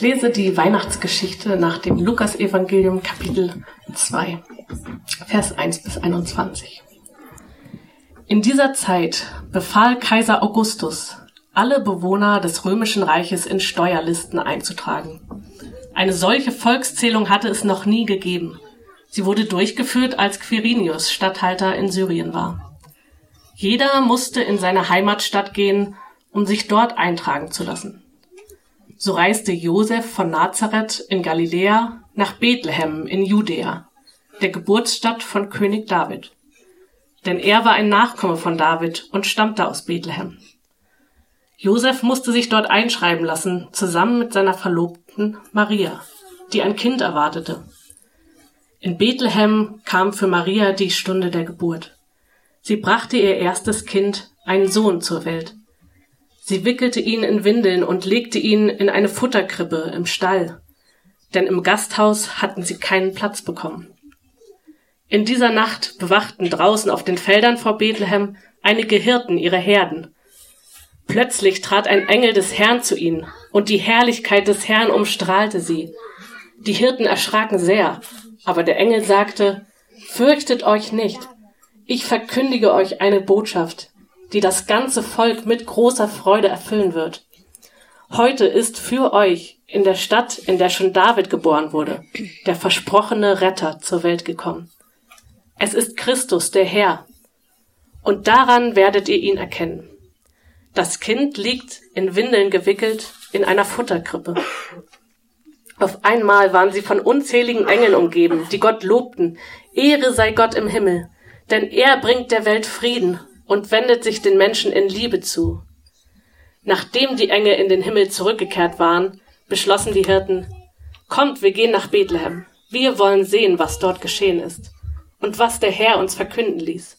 Ich lese die Weihnachtsgeschichte nach dem Lukasevangelium Kapitel 2, Vers 1 bis 21. In dieser Zeit befahl Kaiser Augustus, alle Bewohner des römischen Reiches in Steuerlisten einzutragen. Eine solche Volkszählung hatte es noch nie gegeben. Sie wurde durchgeführt, als Quirinius Statthalter in Syrien war. Jeder musste in seine Heimatstadt gehen, um sich dort eintragen zu lassen. So reiste Josef von Nazareth in Galiläa nach Bethlehem in Judäa, der Geburtsstadt von König David. Denn er war ein Nachkomme von David und stammte aus Bethlehem. Josef musste sich dort einschreiben lassen, zusammen mit seiner Verlobten Maria, die ein Kind erwartete. In Bethlehem kam für Maria die Stunde der Geburt. Sie brachte ihr erstes Kind, einen Sohn, zur Welt. Sie wickelte ihn in Windeln und legte ihn in eine Futterkrippe im Stall, denn im Gasthaus hatten sie keinen Platz bekommen. In dieser Nacht bewachten draußen auf den Feldern vor Bethlehem einige Hirten ihre Herden. Plötzlich trat ein Engel des Herrn zu ihnen, und die Herrlichkeit des Herrn umstrahlte sie. Die Hirten erschraken sehr, aber der Engel sagte, Fürchtet euch nicht, ich verkündige euch eine Botschaft, die das ganze Volk mit großer Freude erfüllen wird. Heute ist für euch in der Stadt, in der schon David geboren wurde, der versprochene Retter zur Welt gekommen. Es ist Christus, der Herr. Und daran werdet ihr ihn erkennen. Das Kind liegt in Windeln gewickelt in einer Futterkrippe. Auf einmal waren sie von unzähligen Engeln umgeben, die Gott lobten. Ehre sei Gott im Himmel, denn er bringt der Welt Frieden und wendet sich den Menschen in Liebe zu. Nachdem die Engel in den Himmel zurückgekehrt waren, beschlossen die Hirten, Kommt, wir gehen nach Bethlehem. Wir wollen sehen, was dort geschehen ist und was der Herr uns verkünden ließ.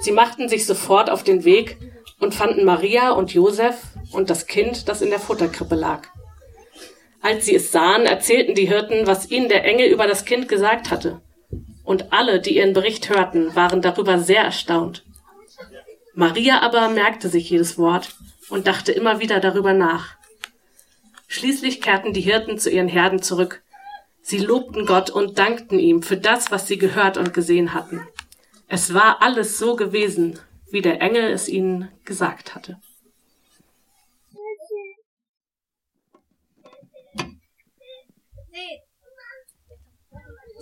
Sie machten sich sofort auf den Weg und fanden Maria und Josef und das Kind, das in der Futterkrippe lag. Als sie es sahen, erzählten die Hirten, was ihnen der Engel über das Kind gesagt hatte. Und alle, die ihren Bericht hörten, waren darüber sehr erstaunt. Maria aber merkte sich jedes Wort und dachte immer wieder darüber nach. Schließlich kehrten die Hirten zu ihren Herden zurück. Sie lobten Gott und dankten ihm für das, was sie gehört und gesehen hatten. Es war alles so gewesen, wie der Engel es ihnen gesagt hatte.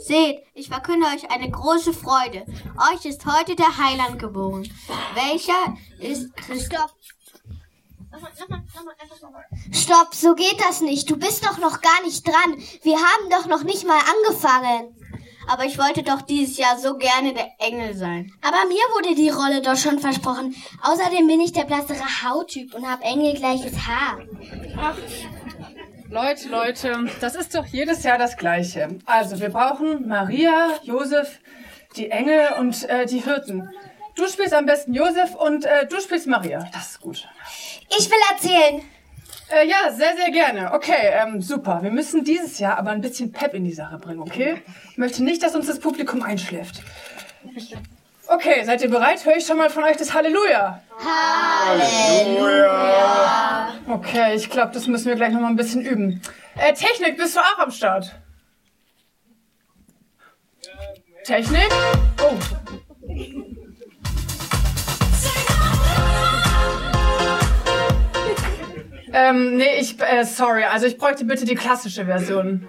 Seht, ich verkünde euch eine große Freude. Euch ist heute der Heiland geboren. Welcher ist Christoph? Stopp, so geht das nicht. Du bist doch noch gar nicht dran. Wir haben doch noch nicht mal angefangen. Aber ich wollte doch dieses Jahr so gerne der Engel sein. Aber mir wurde die Rolle doch schon versprochen. Außerdem bin ich der blassere Hauttyp und habe engelgleiches Haar. Ach, Leute, Leute, das ist doch jedes Jahr das Gleiche. Also, wir brauchen Maria, Josef, die Engel und äh, die Hirten. Du spielst am besten Josef und äh, du spielst Maria. Das ist gut. Ich will erzählen. Äh, ja, sehr, sehr gerne. Okay, ähm, super. Wir müssen dieses Jahr aber ein bisschen Pep in die Sache bringen, okay? Ich möchte nicht, dass uns das Publikum einschläft. Okay, seid ihr bereit? Höre ich schon mal von euch das Halleluja? Halleluja! Okay, ich glaube, das müssen wir gleich noch mal ein bisschen üben. Äh, Technik, bist du auch am Start? Technik? Oh. Ähm, nee, ich, äh, sorry, also ich bräuchte bitte die klassische Version.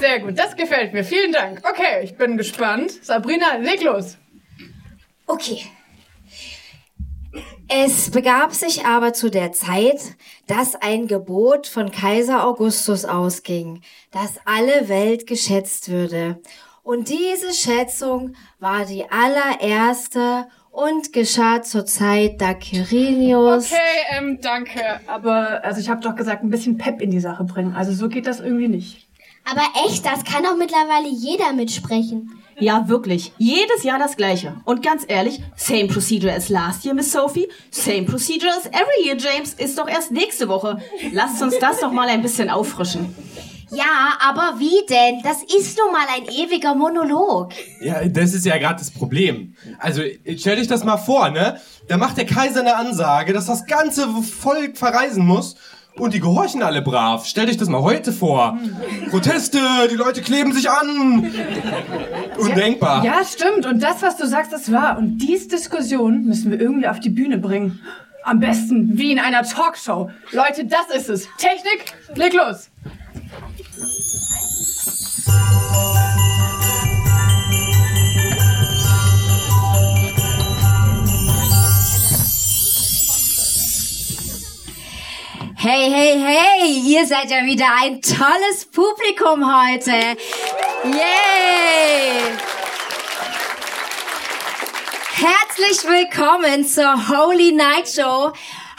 Sehr gut, das gefällt mir. Vielen Dank. Okay, ich bin gespannt. Sabrina, leg los. Okay. Es begab sich aber zu der Zeit, dass ein Gebot von Kaiser Augustus ausging, dass alle Welt geschätzt würde. Und diese Schätzung war die allererste und geschah zur Zeit, da Quirinius... Okay, ähm, danke. Aber, also ich habe doch gesagt, ein bisschen Pep in die Sache bringen. Also so geht das irgendwie nicht. Aber echt, das kann doch mittlerweile jeder mitsprechen. Ja, wirklich. Jedes Jahr das Gleiche. Und ganz ehrlich, same procedure as last year, Miss Sophie. Same procedure as every year, James. Ist doch erst nächste Woche. Lasst uns das doch mal ein bisschen auffrischen. Ja, aber wie denn? Das ist nun mal ein ewiger Monolog. Ja, das ist ja gerade das Problem. Also, stell dich das mal vor, ne? Da macht der Kaiser eine Ansage, dass das ganze Volk verreisen muss. Und die gehorchen alle brav. Stell dich das mal heute vor. Proteste, die Leute kleben sich an. Undenkbar. Ja, stimmt. Und das, was du sagst, ist wahr. Und diese Diskussion müssen wir irgendwie auf die Bühne bringen. Am besten wie in einer Talkshow. Leute, das ist es. Technik, leg los. Hey, hey, hey, ihr seid ja wieder ein tolles Publikum heute. Yay! Herzlich willkommen zur Holy Night Show.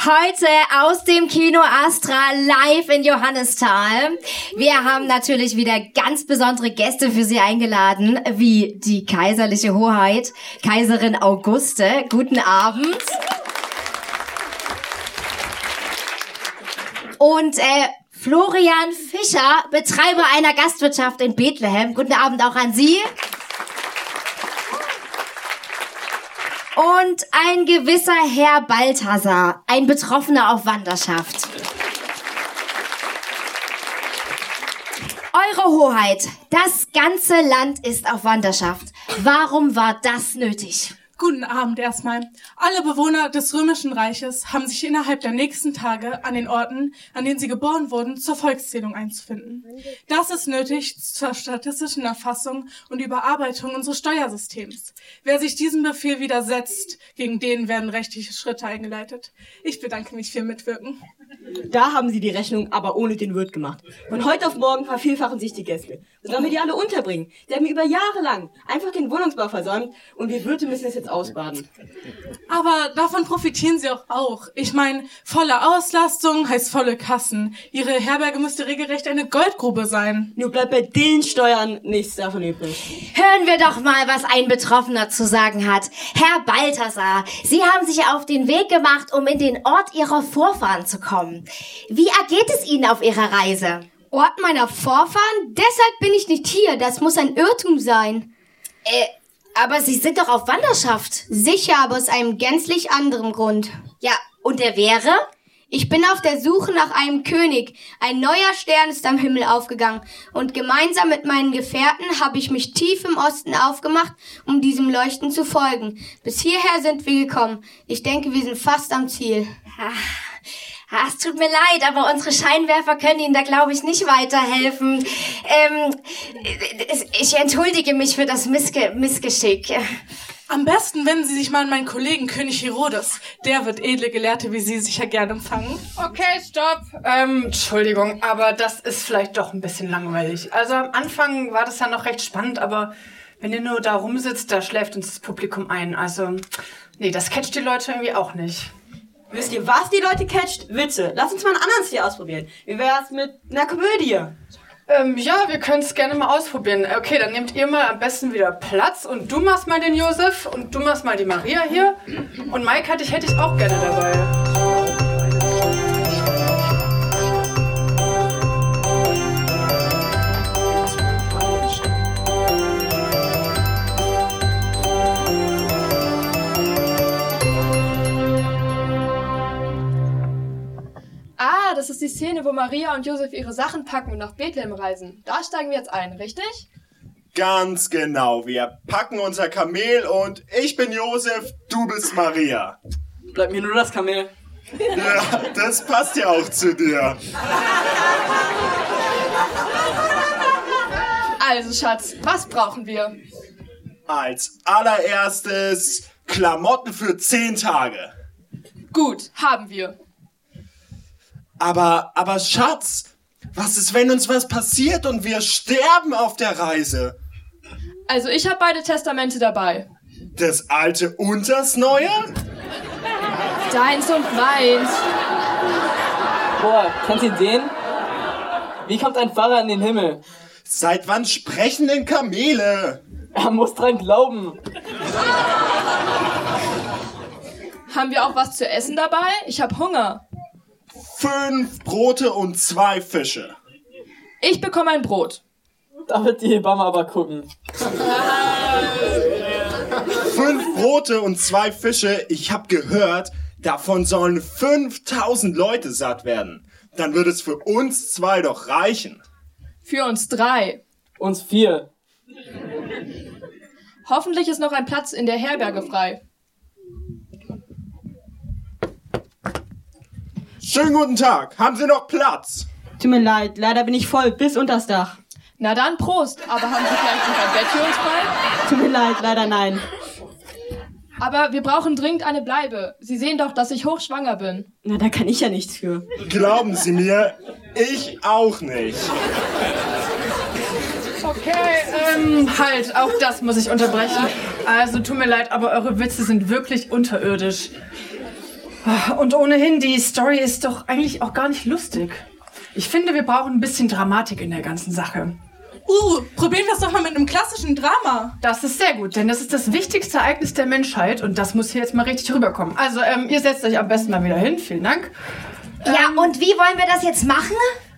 Heute aus dem Kino Astra live in Johannisthal. Wir haben natürlich wieder ganz besondere Gäste für Sie eingeladen, wie die kaiserliche Hoheit, Kaiserin Auguste. Guten Abend. Und äh, Florian Fischer, Betreiber einer Gastwirtschaft in Bethlehem. Guten Abend auch an Sie. Und ein gewisser Herr Balthasar, ein Betroffener auf Wanderschaft. Eure Hoheit, das ganze Land ist auf Wanderschaft. Warum war das nötig? Guten Abend erstmal. Alle Bewohner des Römischen Reiches haben sich innerhalb der nächsten Tage an den Orten, an denen sie geboren wurden, zur Volkszählung einzufinden. Das ist nötig zur statistischen Erfassung und Überarbeitung unseres Steuersystems. Wer sich diesem Befehl widersetzt, gegen den werden rechtliche Schritte eingeleitet. Ich bedanke mich für Ihr Mitwirken. Da haben sie die Rechnung aber ohne den Wirt gemacht. Von heute auf morgen vervielfachen sich die Gäste. Sollen wir die alle unterbringen? Sie haben über Jahre lang einfach den Wohnungsbau versäumt und wir Wirte müssen es jetzt ausbaden. Aber davon profitieren Sie auch auch. Ich meine, volle Auslastung heißt volle Kassen. Ihre Herberge müsste regelrecht eine Goldgrube sein. Nur bleibt bei den Steuern nichts davon übrig. Hören wir doch mal, was ein Betroffener zu sagen hat. Herr Balthasar, Sie haben sich auf den Weg gemacht, um in den Ort Ihrer Vorfahren zu kommen. Wie ergeht es Ihnen auf Ihrer Reise? Ort meiner Vorfahren? Deshalb bin ich nicht hier. Das muss ein Irrtum sein. Äh, aber Sie sind doch auf Wanderschaft. Sicher, aber aus einem gänzlich anderen Grund. Ja, und der wäre? Ich bin auf der Suche nach einem König. Ein neuer Stern ist am Himmel aufgegangen. Und gemeinsam mit meinen Gefährten habe ich mich tief im Osten aufgemacht, um diesem Leuchten zu folgen. Bis hierher sind wir gekommen. Ich denke, wir sind fast am Ziel. Ah, es tut mir leid, aber unsere Scheinwerfer können Ihnen da, glaube ich, nicht weiterhelfen. Ähm, ich entschuldige mich für das Missge Missgeschick. Am besten wenden Sie sich mal an meinen Kollegen König Herodes. Der wird edle Gelehrte wie Sie sicher gern empfangen. Okay, stopp. Ähm, Entschuldigung, aber das ist vielleicht doch ein bisschen langweilig. Also am Anfang war das ja noch recht spannend, aber wenn ihr nur da rumsitzt, da schläft uns das Publikum ein. Also, nee, das catcht die Leute irgendwie auch nicht. Wisst ihr, was die Leute catcht? Witze. Lass uns mal einen anderen Stil ausprobieren. Wie wär's mit einer Komödie? Ähm, ja, wir können es gerne mal ausprobieren. Okay, dann nehmt ihr mal am besten wieder Platz und du machst mal den Josef und du machst mal die Maria hier. Und Mike hatte ich, hätte ich auch gerne dabei. Ah, das ist die Szene, wo Maria und Josef ihre Sachen packen und nach Bethlehem reisen. Da steigen wir jetzt ein, richtig? Ganz genau. Wir packen unser Kamel und ich bin Josef, du bist Maria. Bleibt mir nur das Kamel. Ja, das passt ja auch zu dir. Also, Schatz, was brauchen wir? Als allererstes Klamotten für zehn Tage. Gut, haben wir. Aber, aber Schatz, was ist, wenn uns was passiert und wir sterben auf der Reise? Also ich habe beide Testamente dabei. Das alte und das neue? Deins und meins. Boah, kennt ihr den? Wie kommt ein Pfarrer in den Himmel? Seit wann sprechen denn Kamele? Er muss dran glauben. Haben wir auch was zu essen dabei? Ich hab Hunger. Fünf Brote und zwei Fische. Ich bekomme ein Brot. Da wird die Hebamme aber gucken. Fünf Brote und zwei Fische. Ich hab gehört, davon sollen 5000 Leute satt werden. Dann wird es für uns zwei doch reichen. Für uns drei. Uns vier. Hoffentlich ist noch ein Platz in der Herberge frei. Schönen guten Tag. Haben Sie noch Platz? Tut mir leid, leider bin ich voll bis unters Dach. Na dann, Prost. Aber haben Sie vielleicht noch ein Bett für uns frei? Tut mir leid, leider nein. Aber wir brauchen dringend eine Bleibe. Sie sehen doch, dass ich hochschwanger bin. Na, da kann ich ja nichts für. Glauben Sie mir, ich auch nicht. Okay, ähm, halt, auch das muss ich unterbrechen. Also tut mir leid, aber eure Witze sind wirklich unterirdisch. Und ohnehin, die Story ist doch eigentlich auch gar nicht lustig. Ich finde, wir brauchen ein bisschen Dramatik in der ganzen Sache. Uh, probieren wir es doch mal mit einem klassischen Drama. Das ist sehr gut, denn das ist das wichtigste Ereignis der Menschheit und das muss hier jetzt mal richtig rüberkommen. Also, ähm, ihr setzt euch am besten mal wieder hin. Vielen Dank. Ja, und wie wollen wir das jetzt machen?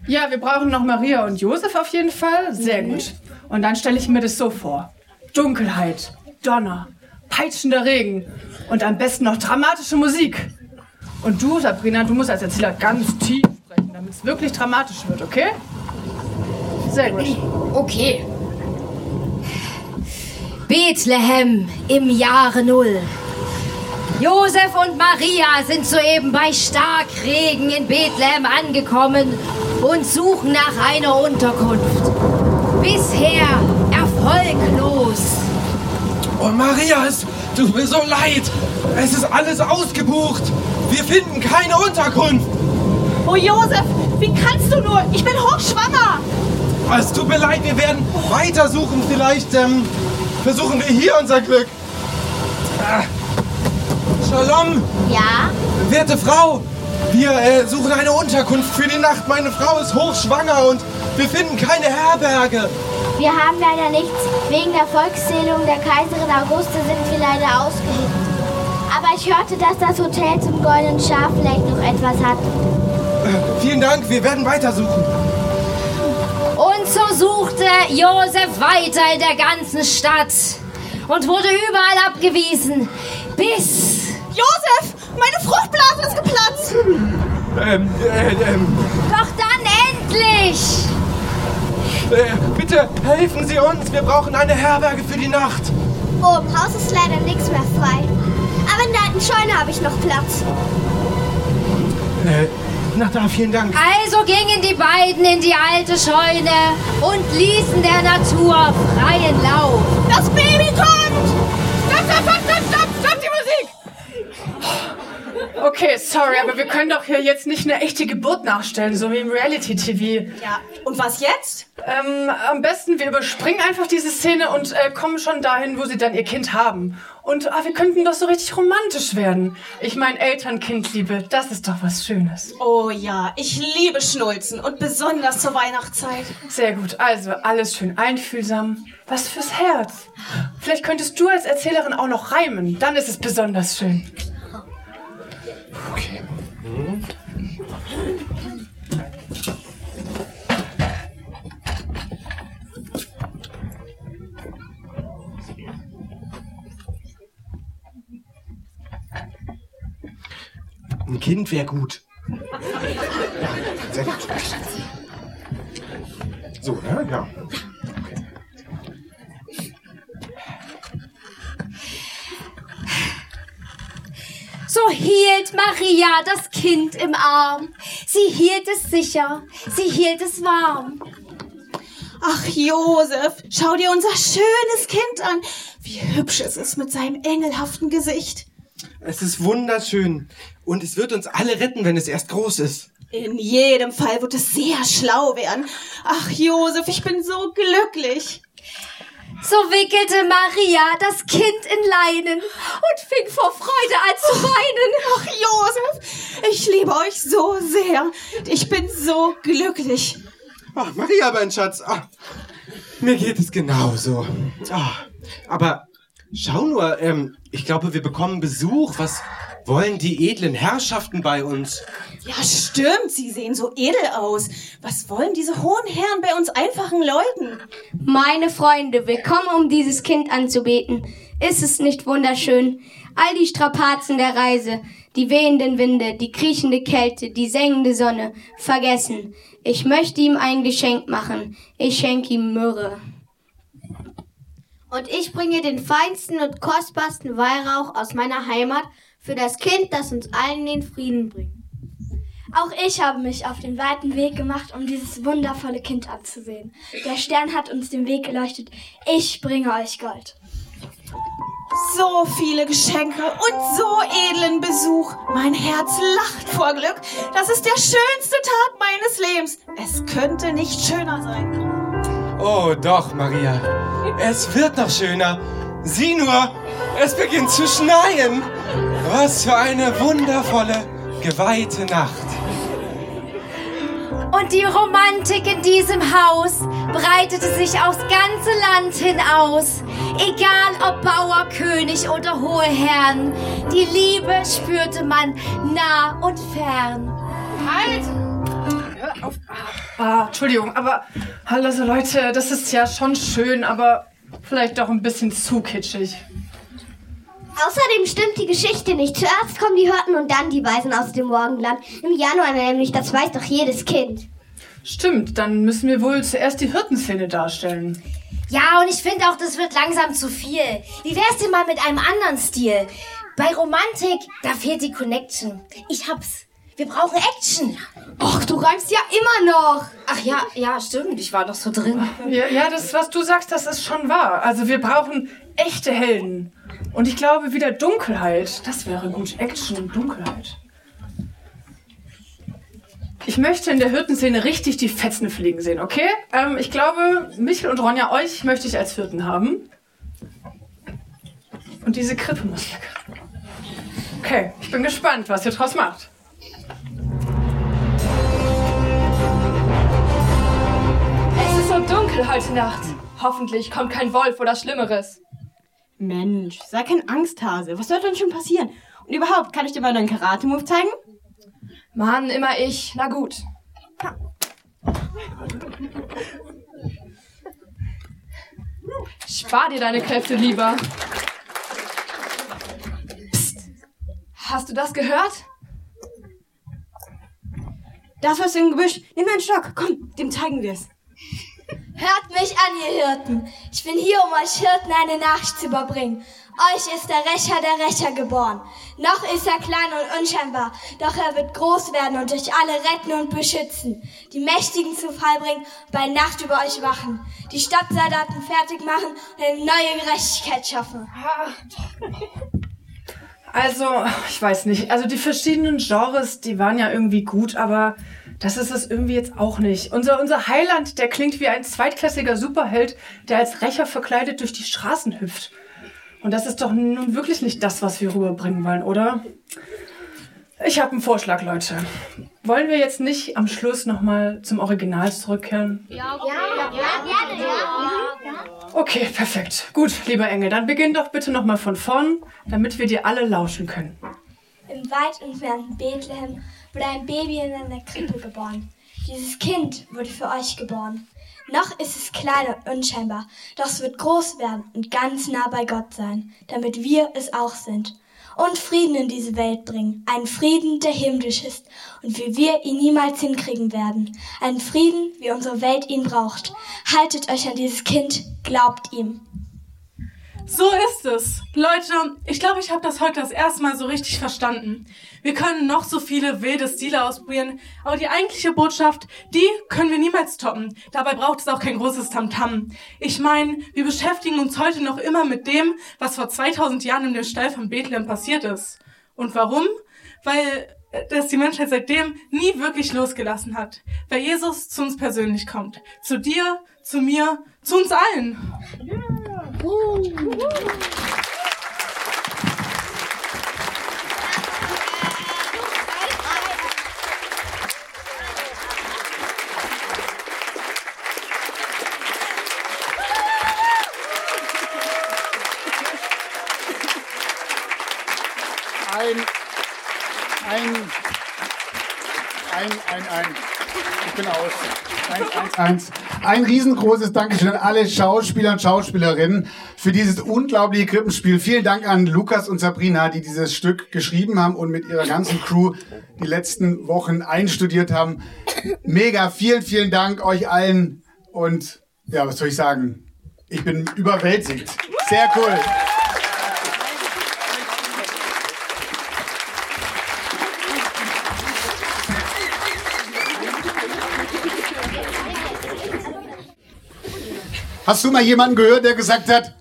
Ja, wir brauchen noch Maria und Josef auf jeden Fall. Sehr gut. Und dann stelle ich mir das so vor. Dunkelheit, Donner, peitschender Regen und am besten noch dramatische Musik. Und du, Sabrina, du musst als Erzähler ganz tief sprechen, damit es wirklich dramatisch wird, okay? Sehr gut. Okay. Bethlehem im Jahre Null. Josef und Maria sind soeben bei Starkregen in Bethlehem angekommen und suchen nach einer Unterkunft. Bisher erfolglos. Oh, Maria, es tut mir so leid. Es ist alles ausgebucht. Wir finden keine Unterkunft. Oh, Josef, wie kannst du nur? Ich bin hochschwanger. Es tut mir leid, wir werden weitersuchen. Vielleicht ähm, versuchen wir hier unser Glück. Ah. Shalom, Ja? werte Frau. Wir äh, suchen eine Unterkunft für die Nacht. Meine Frau ist hochschwanger und wir finden keine Herberge. Wir haben leider nichts. Wegen der Volkszählung der Kaiserin Auguste sind wir leider ausgebucht. Aber ich hörte, dass das Hotel zum Goldenen Schaf vielleicht noch etwas hat. Äh, vielen Dank, wir werden weitersuchen. Und so suchte Josef weiter in der ganzen Stadt und wurde überall abgewiesen, bis... Josef, meine Fruchtblase ist geplatzt. Ähm, äh, ähm, Doch dann endlich! äh, bitte helfen Sie uns. Wir brauchen eine Herberge für die Nacht. Oh, im Haus ist leider nichts mehr frei. Aber in der alten Scheune habe ich noch Platz. Äh, na da, vielen Dank. Also gingen die beiden in die alte Scheune und ließen der Natur freien Lauf. Das Baby kommt. Stopp, stopp, stopp, stopp, stopp, stopp die Musik! Okay, sorry, aber wir können doch hier jetzt nicht eine echte Geburt nachstellen, so wie im Reality-TV. Ja, und was jetzt? Ähm, am besten, wir überspringen einfach diese Szene und äh, kommen schon dahin, wo sie dann ihr Kind haben. Und ah, wir könnten doch so richtig romantisch werden. Ich meine, Eltern-Kind-Liebe, das ist doch was Schönes. Oh ja, ich liebe Schnulzen und besonders zur Weihnachtszeit. Sehr gut, also alles schön einfühlsam. Was fürs Herz. Vielleicht könntest du als Erzählerin auch noch reimen, dann ist es besonders schön. Okay. Ein Kind wäre gut. Sehr gut. So, ne? Ja. So hielt Maria das Kind im Arm. Sie hielt es sicher, sie hielt es warm. Ach, Josef, schau dir unser schönes Kind an. Wie hübsch es ist mit seinem engelhaften Gesicht. Es ist wunderschön. Und es wird uns alle retten, wenn es erst groß ist. In jedem Fall wird es sehr schlau werden. Ach, Josef, ich bin so glücklich. So wickelte Maria das Kind in Leinen und fing vor Freude an zu weinen. Ach, Josef, ich liebe euch so sehr. Ich bin so glücklich. Ach, Maria, mein Schatz. Ach, mir geht es genauso. Ach, aber schau nur, ähm, ich glaube, wir bekommen Besuch. Was wollen die edlen Herrschaften bei uns? Ja, stimmt. Sie sehen so edel aus. Was wollen diese hohen Herren bei uns einfachen Leuten? Meine Freunde, wir kommen, um dieses Kind anzubeten. Ist es nicht wunderschön? All die Strapazen der Reise, die wehenden Winde, die kriechende Kälte, die sengende Sonne, vergessen. Ich möchte ihm ein Geschenk machen. Ich schenke ihm Myrrhe. Und ich bringe den feinsten und kostbarsten Weihrauch aus meiner Heimat für das Kind, das uns allen den Frieden bringt. Auch ich habe mich auf den weiten Weg gemacht, um dieses wundervolle Kind anzusehen. Der Stern hat uns den Weg geleuchtet. Ich bringe euch Gold. So viele Geschenke und so edlen Besuch. Mein Herz lacht vor Glück. Das ist der schönste Tag meines Lebens. Es könnte nicht schöner sein. Oh, doch, Maria. Es wird noch schöner. Sieh nur, es beginnt zu schneien. Was für eine wundervolle, geweihte Nacht. Und die Romantik in diesem Haus breitete sich aufs ganze Land hinaus. Egal ob Bauer, König oder hohe Herren, die Liebe spürte man nah und fern. Halt! Hör auf. Ah, Entschuldigung, aber also Leute, das ist ja schon schön, aber vielleicht doch ein bisschen zu kitschig. Außerdem stimmt die Geschichte nicht. Zuerst kommen die Hirten und dann die Weisen aus dem Morgenland. Im Januar nämlich, das weiß doch jedes Kind. Stimmt, dann müssen wir wohl zuerst die Hirtenszene darstellen. Ja, und ich finde auch, das wird langsam zu viel. Wie wär's denn mal mit einem anderen Stil? Bei Romantik, da fehlt die Connection. Ich hab's. Wir brauchen Action. Ach, du reimst ja immer noch. Ach ja, ja, stimmt. Ich war doch so drin. Ja, ja, das, was du sagst, das ist schon wahr. Also wir brauchen echte Helden. Und ich glaube, wieder Dunkelheit. Das wäre gut. Action und Dunkelheit. Ich möchte in der Hirtenszene richtig die Fetzen fliegen sehen, okay? Ähm, ich glaube, Michel und Ronja, euch möchte ich als Hirten haben. Und diese Krippe muss weg. Okay, ich bin gespannt, was ihr draus macht. Es ist so dunkel heute Nacht. Hoffentlich kommt kein Wolf oder Schlimmeres. Mensch, sei kein Angsthase. Was soll denn schon passieren? Und überhaupt, kann ich dir mal deinen Karate-Move zeigen? Mann, immer ich. Na gut. Spar dir deine Kräfte lieber. Psst. Hast du das gehört? Das was im Gebüsch. Nimm einen Stock. Komm, dem zeigen wir's. Hört mich an, ihr Hirten. Ich bin hier, um euch Hirten eine Nachricht zu überbringen. Euch ist der Rächer der Rächer geboren. Noch ist er klein und unscheinbar, doch er wird groß werden und euch alle retten und beschützen. Die Mächtigen zu Fall bringen, bei Nacht über euch wachen. Die Stadtsoldaten fertig machen und eine neue Gerechtigkeit schaffen. Also, ich weiß nicht. Also die verschiedenen Genres, die waren ja irgendwie gut, aber das ist es irgendwie jetzt auch nicht. Unser, unser Heiland, der klingt wie ein zweitklassiger Superheld, der als Rächer verkleidet durch die Straßen hüpft. Und das ist doch nun wirklich nicht das, was wir rüberbringen wollen, oder? Ich habe einen Vorschlag, Leute. Wollen wir jetzt nicht am Schluss nochmal zum Original zurückkehren? Ja, ja, ja, gerne, ja. Okay, perfekt. Gut, lieber Engel, dann beginn doch bitte nochmal von vorn, damit wir dir alle lauschen können. Im weit entfernten Bethlehem wurde ein Baby in einer Krippe geboren. Dieses Kind wurde für euch geboren. Noch ist es klein und unscheinbar, doch es wird groß werden und ganz nah bei Gott sein, damit wir es auch sind. Und Frieden in diese Welt bringen. Einen Frieden, der himmlisch ist und wie wir ihn niemals hinkriegen werden. Einen Frieden, wie unsere Welt ihn braucht. Haltet euch an dieses Kind, glaubt ihm. So ist es. Leute, ich glaube, ich habe das heute das erste Mal so richtig verstanden. Wir können noch so viele wilde Stile ausprobieren, aber die eigentliche Botschaft, die können wir niemals toppen. Dabei braucht es auch kein großes Tamtam. Ich meine, wir beschäftigen uns heute noch immer mit dem, was vor 2000 Jahren in dem Stall von Bethlehem passiert ist. Und warum? Weil äh, dass die Menschheit seitdem nie wirklich losgelassen hat. Weil Jesus zu uns persönlich kommt. Zu dir, zu mir, zu uns allen. Ein, ein, ein, ein, ein. Ich bin aus. Eins, eins, eins. Ein riesengroßes Dankeschön an alle Schauspieler und Schauspielerinnen für dieses unglaubliche Krippenspiel. Vielen Dank an Lukas und Sabrina, die dieses Stück geschrieben haben und mit ihrer ganzen Crew die letzten Wochen einstudiert haben. Mega, vielen, vielen Dank euch allen und ja, was soll ich sagen? Ich bin überwältigt. Sehr cool. Hast du mal jemanden gehört, der gesagt hat,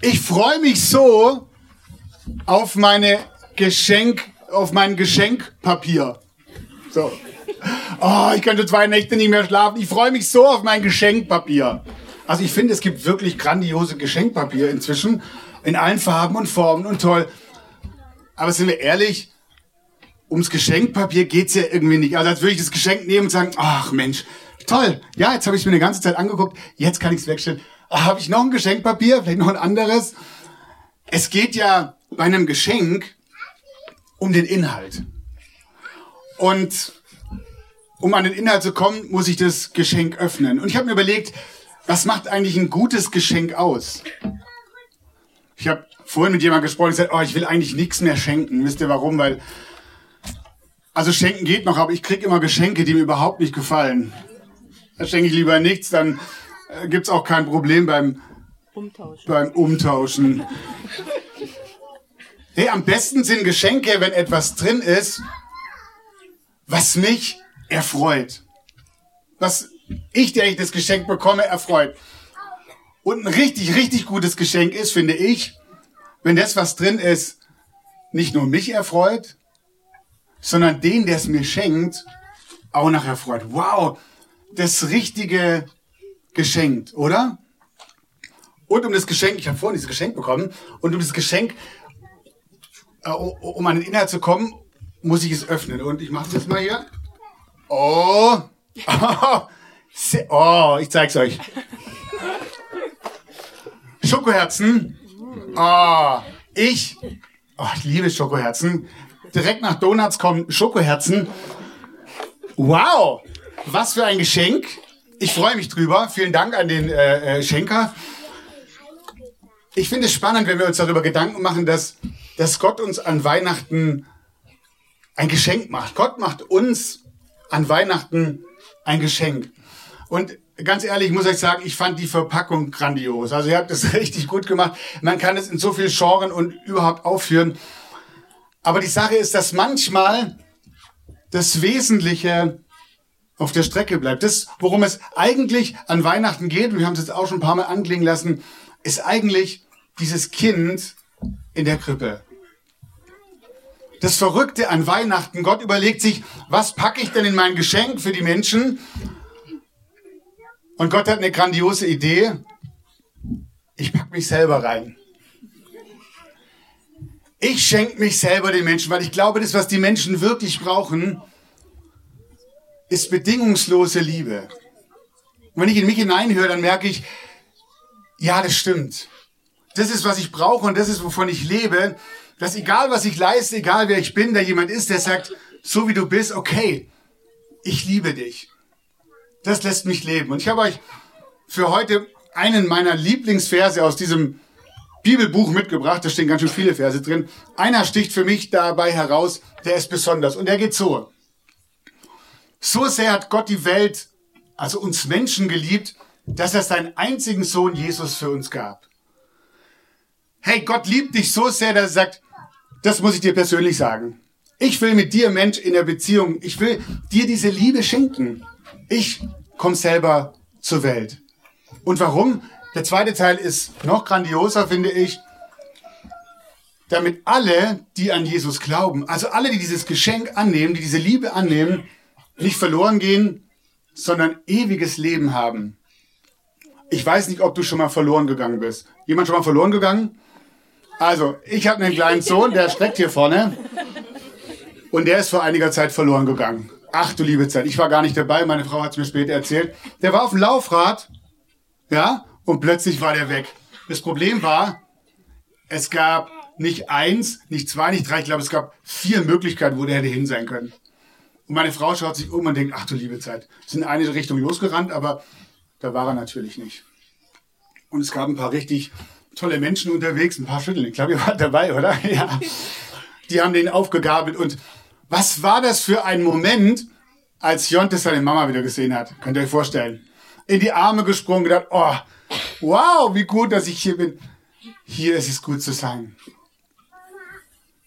ich freue mich so auf meine Geschenk, auf mein Geschenkpapier. So. Oh, ich könnte zwei Nächte nicht mehr schlafen. Ich freue mich so auf mein Geschenkpapier. Also ich finde, es gibt wirklich grandiose Geschenkpapier inzwischen. In allen Farben und Formen und toll. Aber sind wir ehrlich, ums Geschenkpapier geht's ja irgendwie nicht. Also als würde ich das Geschenk nehmen und sagen, ach Mensch, toll. Ja, jetzt habe ich mir eine ganze Zeit angeguckt. Jetzt kann ich es wegstellen. Ah, Habe ich noch ein Geschenkpapier? Vielleicht noch ein anderes? Es geht ja bei einem Geschenk um den Inhalt. Und um an den Inhalt zu kommen, muss ich das Geschenk öffnen. Und ich habe mir überlegt, was macht eigentlich ein gutes Geschenk aus? Ich habe vorhin mit jemandem gesprochen und gesagt, oh, ich will eigentlich nichts mehr schenken. Wisst ihr warum? Weil, also schenken geht noch, aber ich krieg immer Geschenke, die mir überhaupt nicht gefallen. Da schenke ich lieber nichts, dann äh, gibt's auch kein Problem beim Umtauschen. Beim Umtauschen. Hey, am besten sind Geschenke, wenn etwas drin ist, was mich erfreut. Was ich, der ich das Geschenk bekomme, erfreut. Und ein richtig, richtig gutes Geschenk ist, finde ich, wenn das, was drin ist, nicht nur mich erfreut, sondern den, der es mir schenkt, auch noch erfreut. Wow, das richtige Geschenk, oder? Und um das Geschenk, ich habe vorhin dieses Geschenk bekommen, und um das Geschenk, äh, um an den Inhalt zu kommen, muss ich es öffnen. Und ich mache das jetzt mal hier. Oh, oh, oh ich zeig's euch. Schokoherzen. Oh, ich, oh, ich liebe Schokoherzen. Direkt nach Donuts kommen Schokoherzen. Wow, was für ein Geschenk. Ich freue mich drüber. Vielen Dank an den äh, äh, Schenker. Ich finde es spannend, wenn wir uns darüber Gedanken machen, dass, dass Gott uns an Weihnachten ein Geschenk macht. Gott macht uns an Weihnachten ein Geschenk. Und ganz ehrlich, ich muss euch sagen, ich fand die Verpackung grandios. Also ihr habt das richtig gut gemacht. Man kann es in so vielen Genren und überhaupt aufführen. Aber die Sache ist, dass manchmal das Wesentliche auf der Strecke bleibt. Das, worum es eigentlich an Weihnachten geht, und wir haben es jetzt auch schon ein paar Mal anklingen lassen, ist eigentlich dieses Kind in der Krippe. Das Verrückte an Weihnachten, Gott überlegt sich, was packe ich denn in mein Geschenk für die Menschen? Und Gott hat eine grandiose Idee. Ich packe mich selber rein. Ich schenke mich selber den Menschen, weil ich glaube, das, was die Menschen wirklich brauchen, ist bedingungslose Liebe. Und wenn ich in mich hineinhöre, dann merke ich, ja, das stimmt. Das ist, was ich brauche und das ist, wovon ich lebe. Dass egal, was ich leiste, egal wer ich bin, da jemand ist, der sagt, so wie du bist, okay, ich liebe dich. Das lässt mich leben. Und ich habe euch für heute einen meiner Lieblingsverse aus diesem Bibelbuch mitgebracht. Da stehen ganz schön viele Verse drin. Einer sticht für mich dabei heraus, der ist besonders. Und der geht so. So sehr hat Gott die Welt, also uns Menschen geliebt, dass er seinen einzigen Sohn Jesus für uns gab. Hey, Gott liebt dich so sehr, dass er sagt, das muss ich dir persönlich sagen. Ich will mit dir, Mensch, in der Beziehung, ich will dir diese Liebe schenken. Ich komme selber zur Welt. Und warum? Der zweite Teil ist noch grandioser, finde ich. Damit alle, die an Jesus glauben, also alle, die dieses Geschenk annehmen, die diese Liebe annehmen, nicht verloren gehen, sondern ewiges Leben haben. Ich weiß nicht, ob du schon mal verloren gegangen bist. Jemand schon mal verloren gegangen? Also, ich habe einen kleinen Sohn, der streckt hier vorne. Und der ist vor einiger Zeit verloren gegangen. Ach du liebe Zeit, ich war gar nicht dabei, meine Frau hat es mir später erzählt. Der war auf dem Laufrad, ja, und plötzlich war der weg. Das Problem war, es gab nicht eins, nicht zwei, nicht drei, ich glaube, es gab vier Möglichkeiten, wo der hätte hin sein können. Und meine Frau schaut sich um und denkt, ach du liebe Zeit, ist in eine Richtung losgerannt, aber da war er natürlich nicht. Und es gab ein paar richtig tolle Menschen unterwegs, ein paar Schütteln. Ich glaube, ihr wart dabei, oder? Ja. Die haben den aufgegabelt. Und was war das für ein Moment, als Jonte seine Mama wieder gesehen hat? Könnt ihr euch vorstellen. In die Arme gesprungen, gedacht, oh, wow, wie gut, dass ich hier bin. Hier ist es gut zu sein.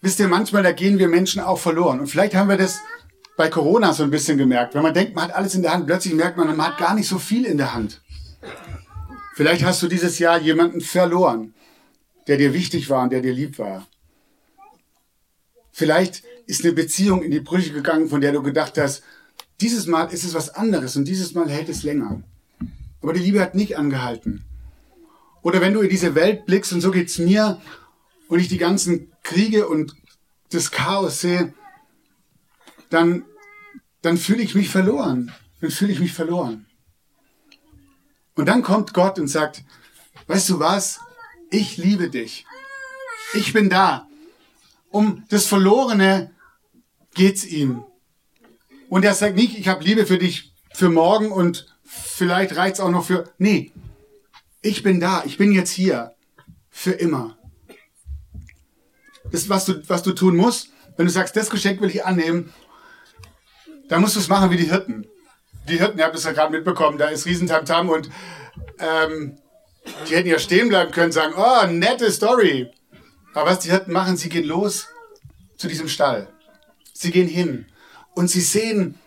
Wisst ihr, manchmal, da gehen wir Menschen auch verloren. Und vielleicht haben wir das bei Corona so ein bisschen gemerkt. Wenn man denkt, man hat alles in der Hand, plötzlich merkt man, man hat gar nicht so viel in der Hand. Vielleicht hast du dieses Jahr jemanden verloren, der dir wichtig war und der dir lieb war. Vielleicht ist eine Beziehung in die Brüche gegangen, von der du gedacht hast, dieses Mal ist es was anderes und dieses Mal hält es länger. Aber die Liebe hat nicht angehalten. Oder wenn du in diese Welt blickst, und so geht's mir, und ich die ganzen Kriege und das Chaos sehe, dann, dann fühle ich mich verloren. Dann fühle ich mich verloren. Und dann kommt Gott und sagt, weißt du was? Ich liebe dich. Ich bin da. Um das Verlorene geht's ihm. Und er sagt nicht, ich habe Liebe für dich für morgen und vielleicht reicht's auch noch für. Nee, ich bin da. Ich bin jetzt hier. Für immer. Das was du, was du tun musst. Wenn du sagst, das Geschenk will ich annehmen, dann musst du es machen wie die Hirten. Die Hirten, ihr habt es ja gerade mitbekommen, da ist Riesentamtam und ähm, die hätten ja stehen bleiben können, sagen, oh, nette Story. Aber was die Hirten machen, sie gehen los zu diesem Stall. Sie gehen hin und sie sehen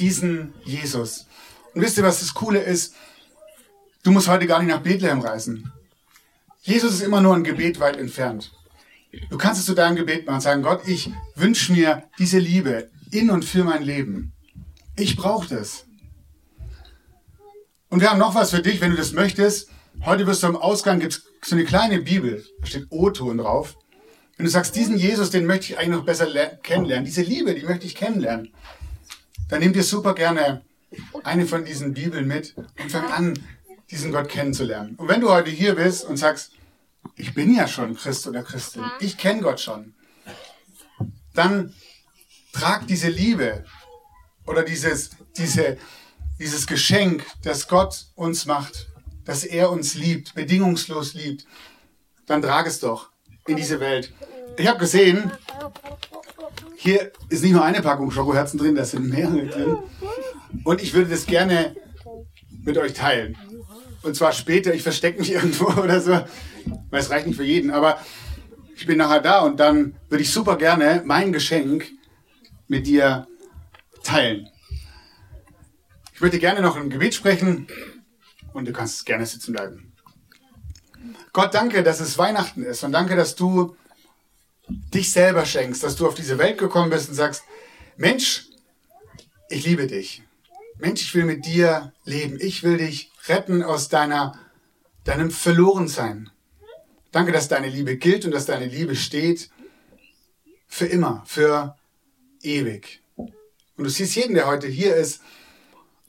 diesen Jesus. Und wisst ihr, was das Coole ist? Du musst heute gar nicht nach Bethlehem reisen. Jesus ist immer nur ein Gebet weit entfernt. Du kannst es zu deinem Gebet machen und sagen, Gott, ich wünsche mir diese Liebe in und für mein Leben. Ich brauche das. Und wir haben noch was für dich, wenn du das möchtest. Heute wirst du am Ausgang, gibt es so eine kleine Bibel, da steht O-Ton drauf. Wenn du sagst, diesen Jesus, den möchte ich eigentlich noch besser kennenlernen, diese Liebe, die möchte ich kennenlernen, dann nimm dir super gerne eine von diesen Bibeln mit und fang an, diesen Gott kennenzulernen. Und wenn du heute hier bist und sagst, ich bin ja schon Christ oder Christin, ich kenne Gott schon, dann trag diese Liebe oder dieses, diese, dieses Geschenk, das Gott uns macht, dass er uns liebt, bedingungslos liebt, dann trag es doch in diese Welt. Ich habe gesehen, hier ist nicht nur eine Packung Schokoherzen drin, da sind mehrere drin. Und ich würde das gerne mit euch teilen. Und zwar später, ich verstecke mich irgendwo oder so, weil es reicht nicht für jeden, aber ich bin nachher da und dann würde ich super gerne mein Geschenk mit dir teilen. Ich würde gerne noch ein Gebet sprechen und du kannst gerne sitzen bleiben. Gott, danke, dass es Weihnachten ist und danke, dass du dich selber schenkst, dass du auf diese Welt gekommen bist und sagst, Mensch, ich liebe dich. Mensch, ich will mit dir leben. Ich will dich retten aus deiner, deinem Verlorensein. Danke, dass deine Liebe gilt und dass deine Liebe steht für immer, für ewig. Und du siehst jeden, der heute hier ist,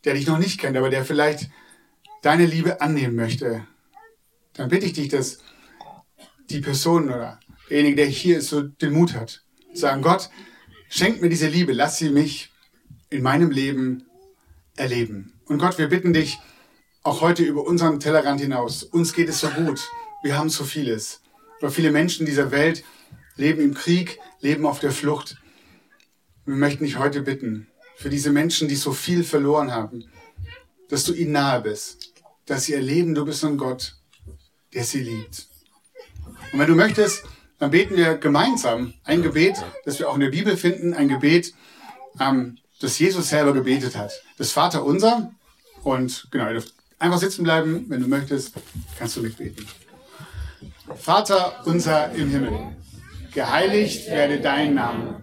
der dich noch nicht kennt, aber der vielleicht deine Liebe annehmen möchte. Dann bitte ich dich, dass die Person oder derjenige, der hier ist, so den Mut hat. Sagen, Gott, schenk mir diese Liebe, lass sie mich in meinem Leben erleben. Und Gott, wir bitten dich auch heute über unseren Tellerrand hinaus. Uns geht es so gut. Wir haben so vieles. Aber viele Menschen dieser Welt leben im Krieg, leben auf der Flucht. Wir möchten dich heute bitten, für diese Menschen, die so viel verloren haben, dass du ihnen nahe bist, dass sie erleben, du bist ein Gott, der sie liebt. Und wenn du möchtest, dann beten wir gemeinsam ein Gebet, das wir auch in der Bibel finden, ein Gebet, ähm, das Jesus selber gebetet hat. Das Vater unser. Und genau, ihr dürft einfach sitzen bleiben, wenn du möchtest, kannst du mitbeten. Vater unser im Himmel, geheiligt werde dein Name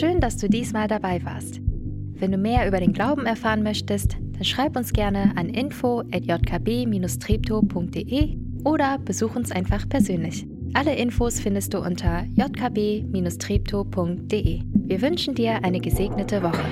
Schön, dass du diesmal dabei warst. Wenn du mehr über den Glauben erfahren möchtest, dann schreib uns gerne an info@jkb-treptow.de oder besuch uns einfach persönlich. Alle Infos findest du unter jkb-treptow.de. Wir wünschen dir eine gesegnete Woche.